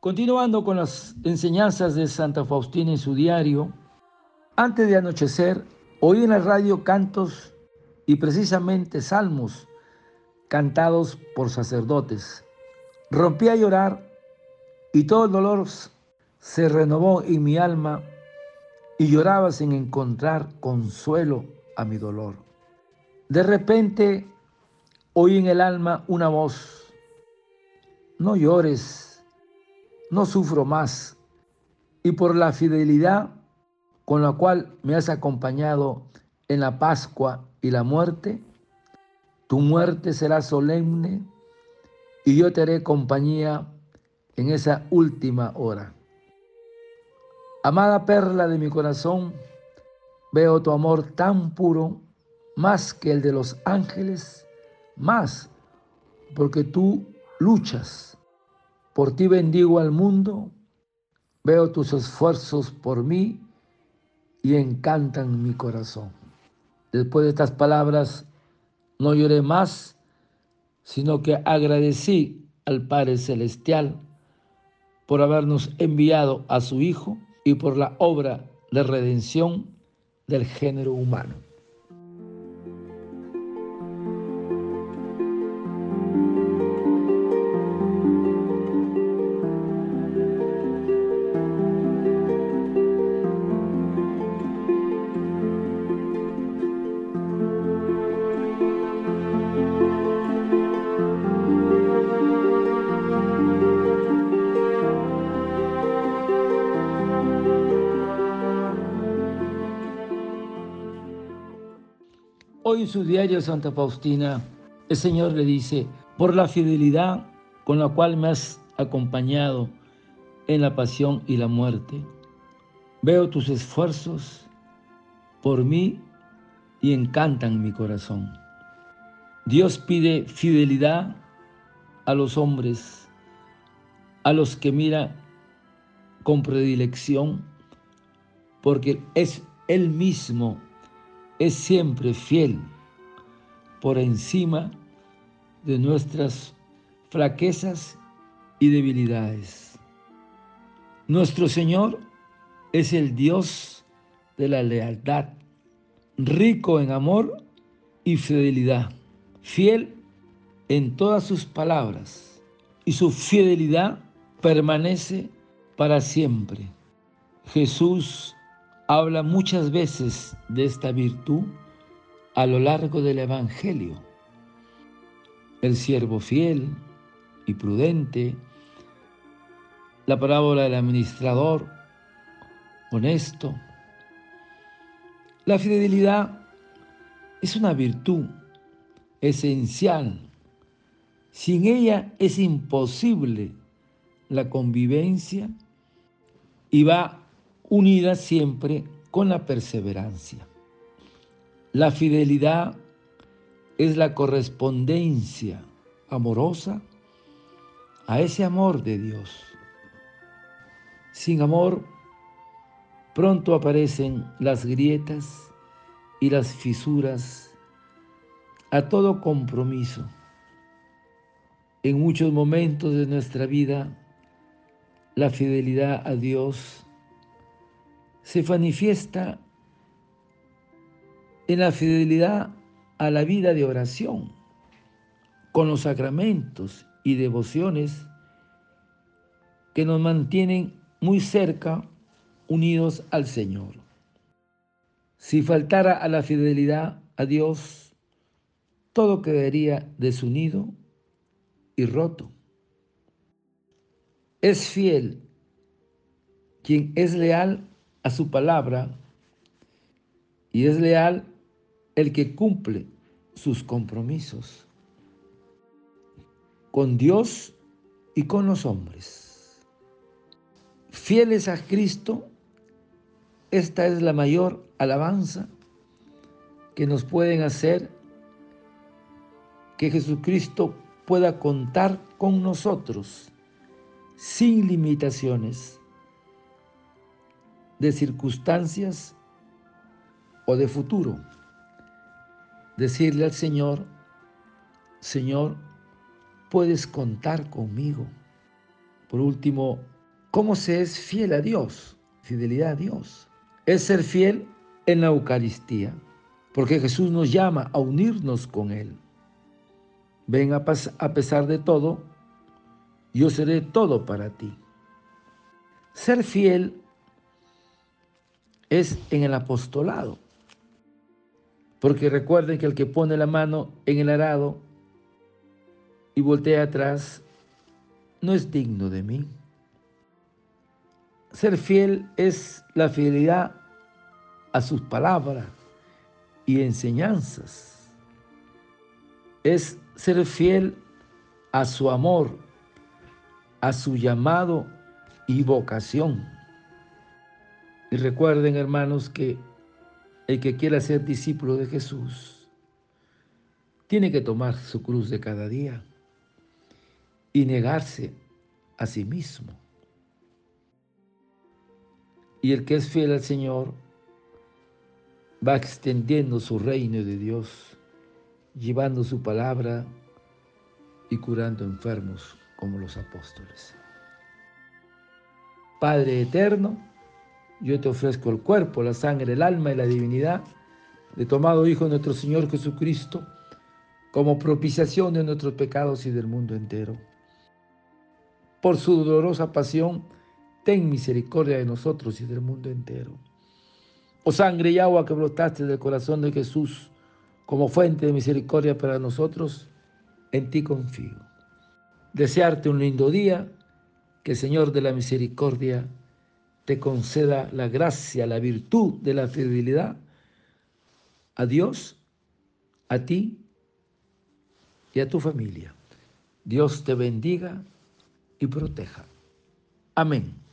Continuando con las enseñanzas de Santa Faustina en su diario, antes de anochecer, oí en la radio cantos y precisamente salmos cantados por sacerdotes. Rompí a llorar y todo el dolor se renovó en mi alma y lloraba sin encontrar consuelo a mi dolor. De repente oí en el alma una voz, no llores no sufro más, y por la fidelidad con la cual me has acompañado en la Pascua y la muerte, tu muerte será solemne y yo te haré compañía en esa última hora. Amada perla de mi corazón, veo tu amor tan puro, más que el de los ángeles, más porque tú luchas por ti bendigo al mundo, veo tus esfuerzos por mí y encantan mi corazón. Después de estas palabras, no lloré más, sino que agradecí al Padre Celestial por habernos enviado a su Hijo y por la obra de redención del género humano. En su diario Santa Faustina, el Señor le dice, por la fidelidad con la cual me has acompañado en la pasión y la muerte, veo tus esfuerzos por mí y encantan mi corazón. Dios pide fidelidad a los hombres, a los que mira con predilección, porque es Él mismo es siempre fiel por encima de nuestras flaquezas y debilidades. Nuestro Señor es el Dios de la lealtad, rico en amor y fidelidad, fiel en todas sus palabras, y su fidelidad permanece para siempre. Jesús habla muchas veces de esta virtud a lo largo del Evangelio. El siervo fiel y prudente, la parábola del administrador honesto. La fidelidad es una virtud esencial. Sin ella es imposible la convivencia y va unida siempre con la perseverancia. La fidelidad es la correspondencia amorosa a ese amor de Dios. Sin amor, pronto aparecen las grietas y las fisuras a todo compromiso. En muchos momentos de nuestra vida, la fidelidad a Dios se manifiesta en la fidelidad a la vida de oración, con los sacramentos y devociones que nos mantienen muy cerca, unidos al Señor. Si faltara a la fidelidad a Dios, todo quedaría desunido y roto. Es fiel quien es leal a su palabra y es leal el que cumple sus compromisos con Dios y con los hombres. Fieles a Cristo, esta es la mayor alabanza que nos pueden hacer que Jesucristo pueda contar con nosotros sin limitaciones de circunstancias o de futuro. Decirle al Señor, Señor, puedes contar conmigo, Por último, ¿cómo se es fiel a Dios? Fidelidad a Dios. Es ser fiel en la Eucaristía, porque Jesús nos llama a unirnos con Él. Ven a, a pesar de todo, yo seré todo para ti. Ser fiel es en el apostolado. Porque recuerden que el que pone la mano en el arado y voltea atrás no es digno de mí. Ser fiel es la fidelidad a sus palabras y enseñanzas. Es ser fiel a su amor, a su llamado y vocación. Recuerden, hermanos, que el que quiera ser discípulo de Jesús tiene que tomar su cruz de cada día y negarse a sí mismo. Y el que es fiel al Señor va extendiendo su reino de Dios, llevando su palabra y curando enfermos como los apóstoles. Padre eterno, yo te ofrezco el cuerpo, la sangre, el alma y la divinidad de tomado Hijo de nuestro Señor Jesucristo, como propiciación de nuestros pecados y del mundo entero. Por su dolorosa pasión, ten misericordia de nosotros y del mundo entero. Oh sangre y agua que brotaste del corazón de Jesús como fuente de misericordia para nosotros, en ti confío. Desearte un lindo día, que el Señor de la misericordia te conceda la gracia, la virtud de la fidelidad a Dios, a ti y a tu familia. Dios te bendiga y proteja. Amén.